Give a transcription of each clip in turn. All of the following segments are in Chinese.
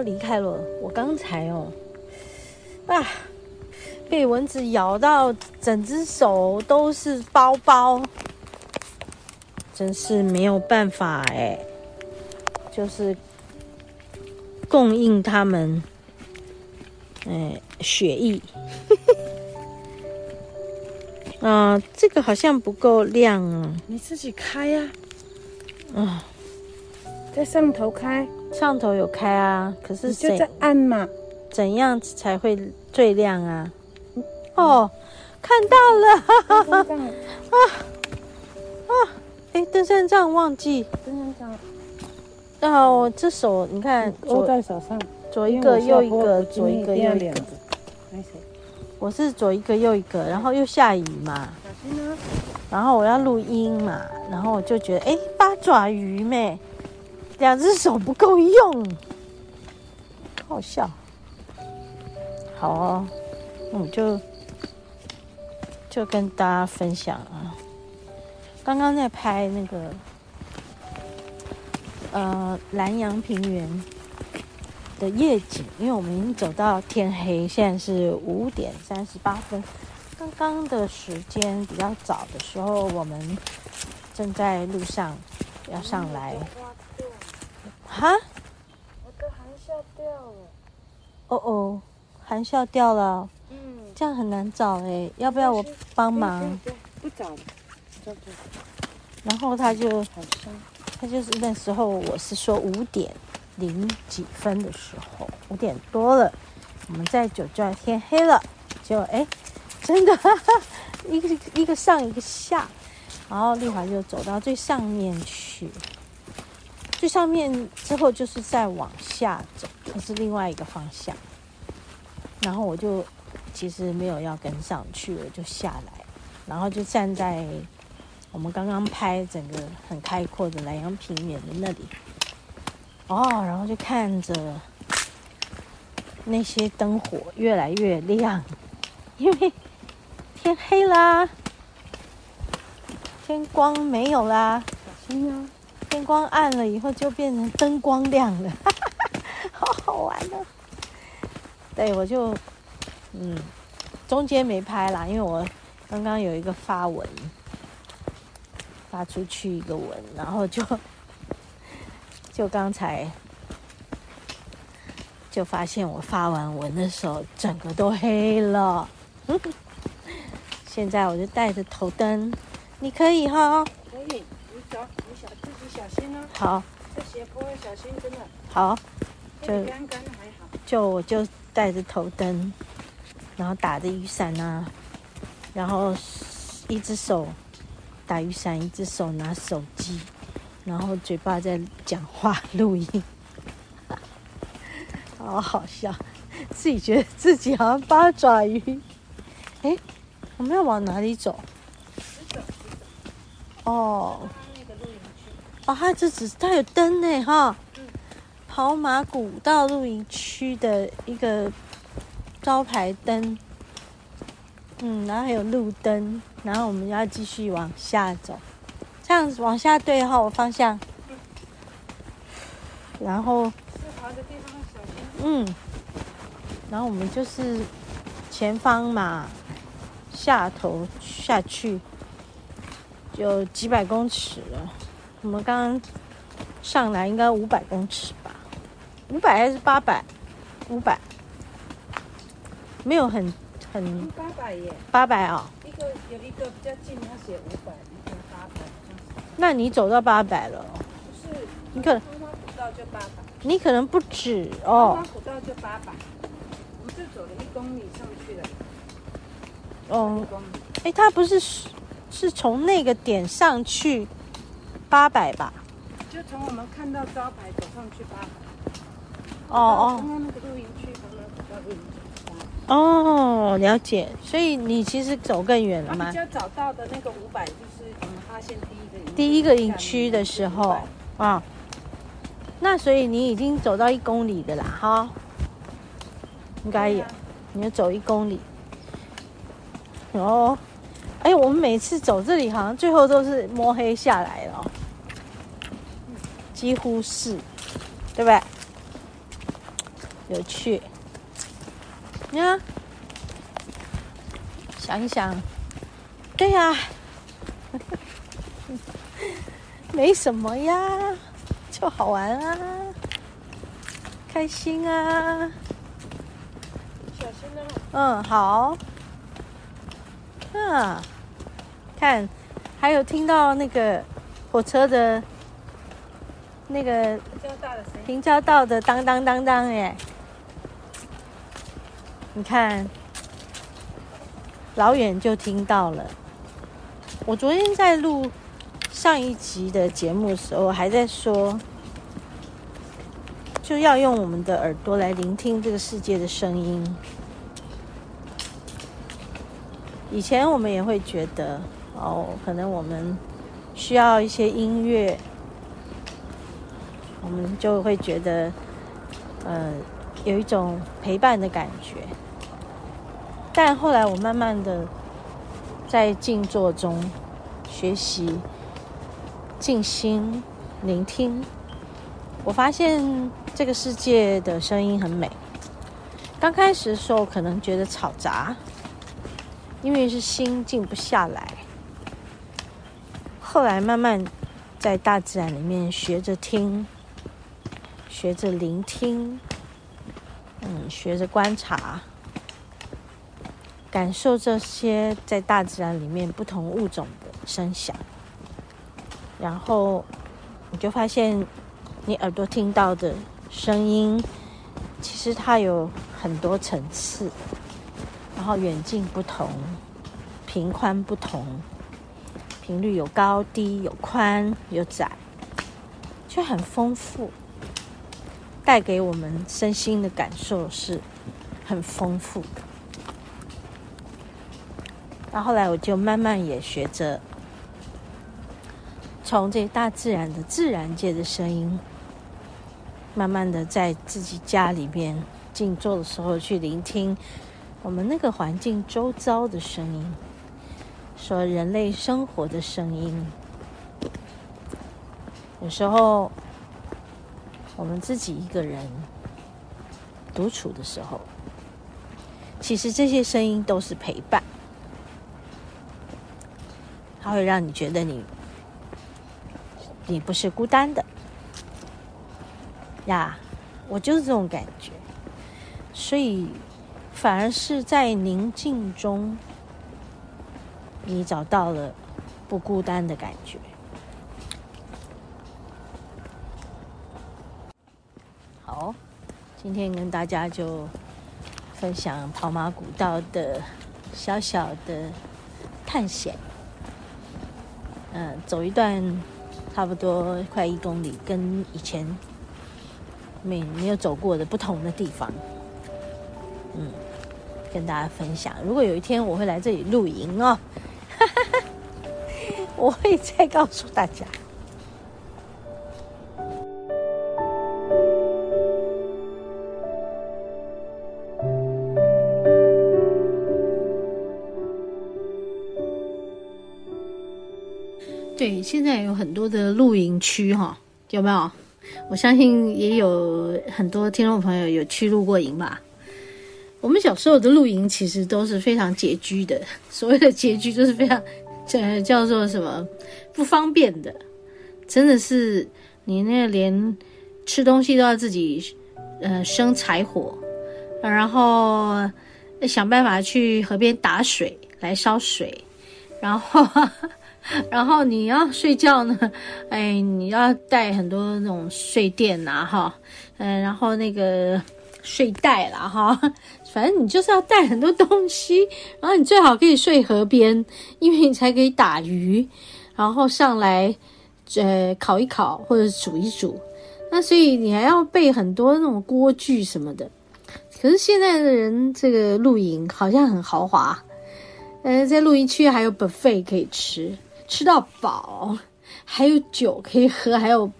离开了。我刚才哦，啊，被蚊子咬到，整只手都是包包，真是没有办法哎，就是供应他们，哎，血液。啊、呃，这个好像不够亮啊！你自己开呀、啊！在上头开，上头有开啊，可是就在按嘛，怎样才会最亮啊？哦，看到了！哈哈 啊啊！哎，登山杖忘记，登山杖。然后我这手你看，握在手上，左一个右一个，左一个右一个。我是左一个右一个，然后又下雨嘛，小心啊！然后我要录音嘛，然后我就觉得，哎，八爪鱼咩，两只手不够用，好笑。好哦，那我就就跟大家分享啊，刚刚在拍那个呃南阳平原的夜景，因为我们已经走到天黑，现在是五点三十八分。刚刚的时间比较早的时候，我们正在路上要上来。哈？我的含笑掉了。哦哦，含笑掉了。嗯。这样很难找哎，要不要我帮忙？不找了。然后他就，他就是那时候，我是说五点。零几分的时候，五点多了，我们在酒就要天黑了，就哎，真的 哈哈，一个一个上一个下，然后丽华就走到最上面去，最上面之后就是再往下走，它是另外一个方向，然后我就其实没有要跟上去，我就下来，然后就站在我们刚刚拍整个很开阔的兰阳平原的那里。哦，然后就看着那些灯火越来越亮，因为天黑啦，天光没有啦。小心啊！天光暗了以后就变成灯光亮了，好好玩哦。对，我就嗯，中间没拍啦，因为我刚刚有一个发文发出去一个文，然后就。就刚才就发现我发完文的时候，整个都黑了。现在我就带着头灯，你可以哈？好。这斜坡要小心，真的。好。就。就我就带着头灯，然后打着雨伞啊，然后一只手打雨伞，一只手拿手机。然后嘴巴在讲话录音，好好笑，自己觉得自己好像八爪鱼。哎，我们要往哪里走？哦，哦，它这只是它有灯呢，哈。跑马古道露营区的一个招牌灯。嗯，然后还有路灯，然后我们要继续往下走。这样子往下对号方向，然后，嗯，然后我们就是前方嘛，下头下去，就几百公尺了。我们刚刚上来应该五百公尺吧？五百还是八百？五百，没有很很八百耶，八百啊。一个有一个比较近，他写五百八百。那你走到八百了？不是，你可能花花古道就八百，你可能不止哦。花花古道就八百，我们就走了一公里上去了。哦，哎，他不是是从那个点上去八百吧？就从我们看到招牌走上去八百。哦哦。刚刚那个露营区，刚刚走到露营区。哦，了解。所以你其实走更远了吗？比较早到的那个五百，就是我们发现第一个。第一个营区的时候啊，那所以你已经走到一公里的啦，哈，应该有，你要走一公里。哦，哎，我们每次走这里好像最后都是摸黑下来了，几乎是，对不对？有趣。你看，想一想，对呀，没什么呀，就好玩啊，开心啊。小心点。嗯，好。啊，看，还有听到那个火车的，那个平交道的当当当当耶。你看，老远就听到了。我昨天在录上一集的节目的时候，还在说，就要用我们的耳朵来聆听这个世界的声音。以前我们也会觉得，哦，可能我们需要一些音乐，我们就会觉得，呃，有一种陪伴的感觉。但后来我慢慢的在静坐中学习静心聆听，我发现这个世界的声音很美。刚开始的时候可能觉得吵杂，因为是心静不下来。后来慢慢在大自然里面学着听，学着聆听，嗯，学着观察。感受这些在大自然里面不同物种的声响，然后你就发现，你耳朵听到的声音，其实它有很多层次，然后远近不同，频宽不同，频率有高低，有宽有窄，却很丰富，带给我们身心的感受是很丰富的。然后后来我就慢慢也学着从这大自然的自然界的声音，慢慢的在自己家里面静坐的时候去聆听我们那个环境周遭的声音，说人类生活的声音。有时候我们自己一个人独处的时候，其实这些声音都是陪伴。它会让你觉得你，你不是孤单的呀。我就是这种感觉，所以反而是在宁静中，你找到了不孤单的感觉。好，今天跟大家就分享跑马古道的小小的探险。嗯，走一段差不多快一公里，跟以前没没有走过的不同的地方，嗯，跟大家分享。如果有一天我会来这里露营哦，哈哈哈，我会再告诉大家。对，现在有很多的露营区哈，有没有？我相信也有很多听众朋友有去露过营吧。我们小时候的露营其实都是非常拮据的，所谓的拮据就是非常，呃，叫做什么不方便的，真的是你那连吃东西都要自己呃生柴火，然后想办法去河边打水来烧水，然后。然后你要睡觉呢，哎，你要带很多那种睡垫呐，哈，嗯，然后那个睡袋啦，哈，反正你就是要带很多东西。然后你最好可以睡河边，因为你才可以打鱼，然后上来，呃，烤一烤或者煮一煮。那所以你还要备很多那种锅具什么的。可是现在的人这个露营好像很豪华，呃，在露营区还有 buffet 可以吃。吃到饱，还有酒可以喝，还有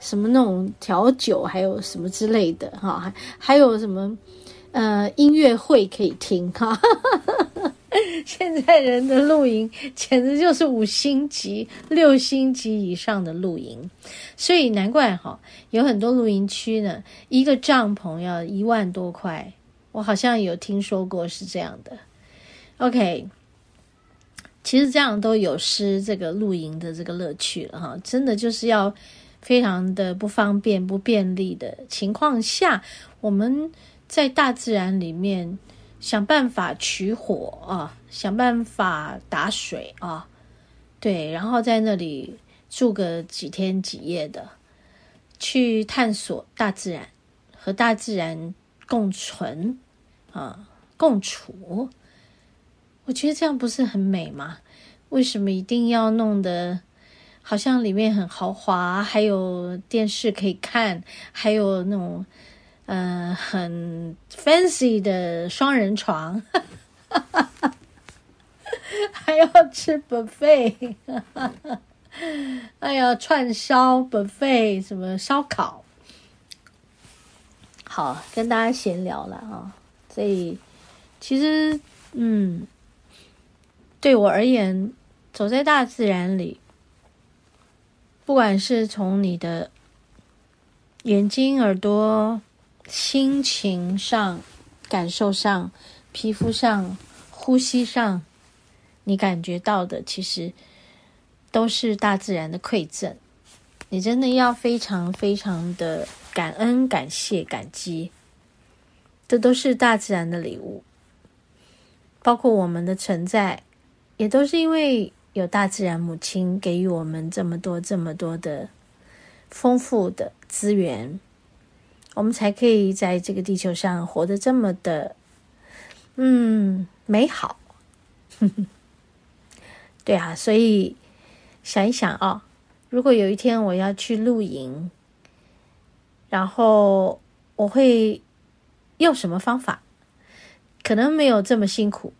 什么那种调酒，还有什么之类的哈，还 还有什么呃音乐会可以听哈，现在人的露营简直就是五星级、六星级以上的露营，所以难怪哈，有很多露营区呢，一个帐篷要一万多块，我好像有听说过是这样的。OK，其实这样都有失这个露营的这个乐趣了哈，真的就是要非常的不方便、不便利的情况下，我们在大自然里面。想办法取火啊，想办法打水啊，对，然后在那里住个几天几夜的，去探索大自然，和大自然共存啊，共处。我觉得这样不是很美吗？为什么一定要弄得好像里面很豪华，还有电视可以看，还有那种。嗯、很 fancy 的双人床，还要吃 buffet，哎 呀，串烧 buffet 什么烧烤，好，跟大家闲聊了啊。所以，其实，嗯，对我而言，走在大自然里，不管是从你的眼睛、耳朵。心情上、感受上、皮肤上、呼吸上，你感觉到的其实都是大自然的馈赠。你真的要非常非常的感恩、感谢、感激，这都是大自然的礼物。包括我们的存在，也都是因为有大自然母亲给予我们这么多、这么多的丰富的资源。我们才可以在这个地球上活得这么的，嗯，美好。对啊，所以想一想啊，如果有一天我要去露营，然后我会用什么方法？可能没有这么辛苦，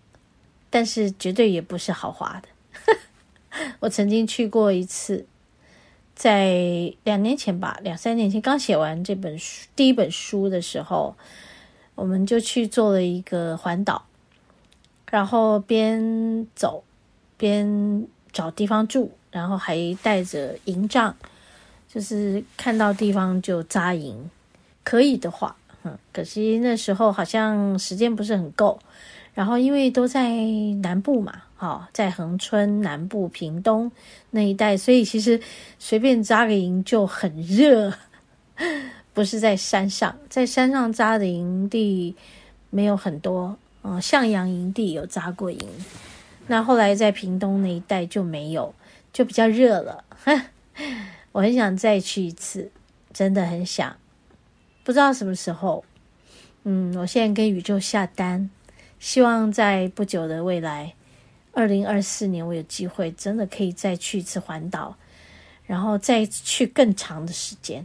但是绝对也不是豪华的。我曾经去过一次。在两年前吧，两三年前刚写完这本书第一本书的时候，我们就去做了一个环岛，然后边走边找地方住，然后还带着营帐，就是看到地方就扎营，可以的话，嗯，可惜那时候好像时间不是很够，然后因为都在南部嘛。好，在恒春南部屏东那一带，所以其实随便扎个营就很热，不是在山上，在山上扎的营地没有很多，嗯，向阳营地有扎过营，那后来在屏东那一带就没有，就比较热了。我很想再去一次，真的很想，不知道什么时候。嗯，我现在跟宇宙下单，希望在不久的未来。二零二四年，我有机会真的可以再去一次环岛，然后再去更长的时间。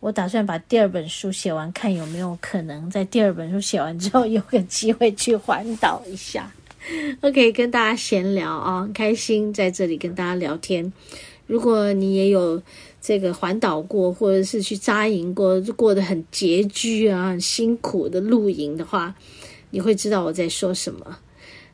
我打算把第二本书写完，看有没有可能在第二本书写完之后有个机会去环岛一下。OK，跟大家闲聊啊，很开心在这里跟大家聊天。如果你也有这个环岛过，或者是去扎营过，过得很拮据啊、很辛苦的露营的话，你会知道我在说什么。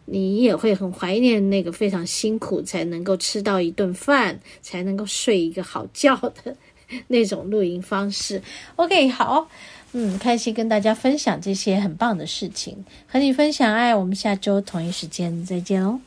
你也会很怀念那个非常辛苦才能够吃到一顿饭，才能够睡一个好觉的 那种露营方式。OK，好，嗯，开心跟大家分享这些很棒的事情，和你分享爱。我们下周同一时间再见哦。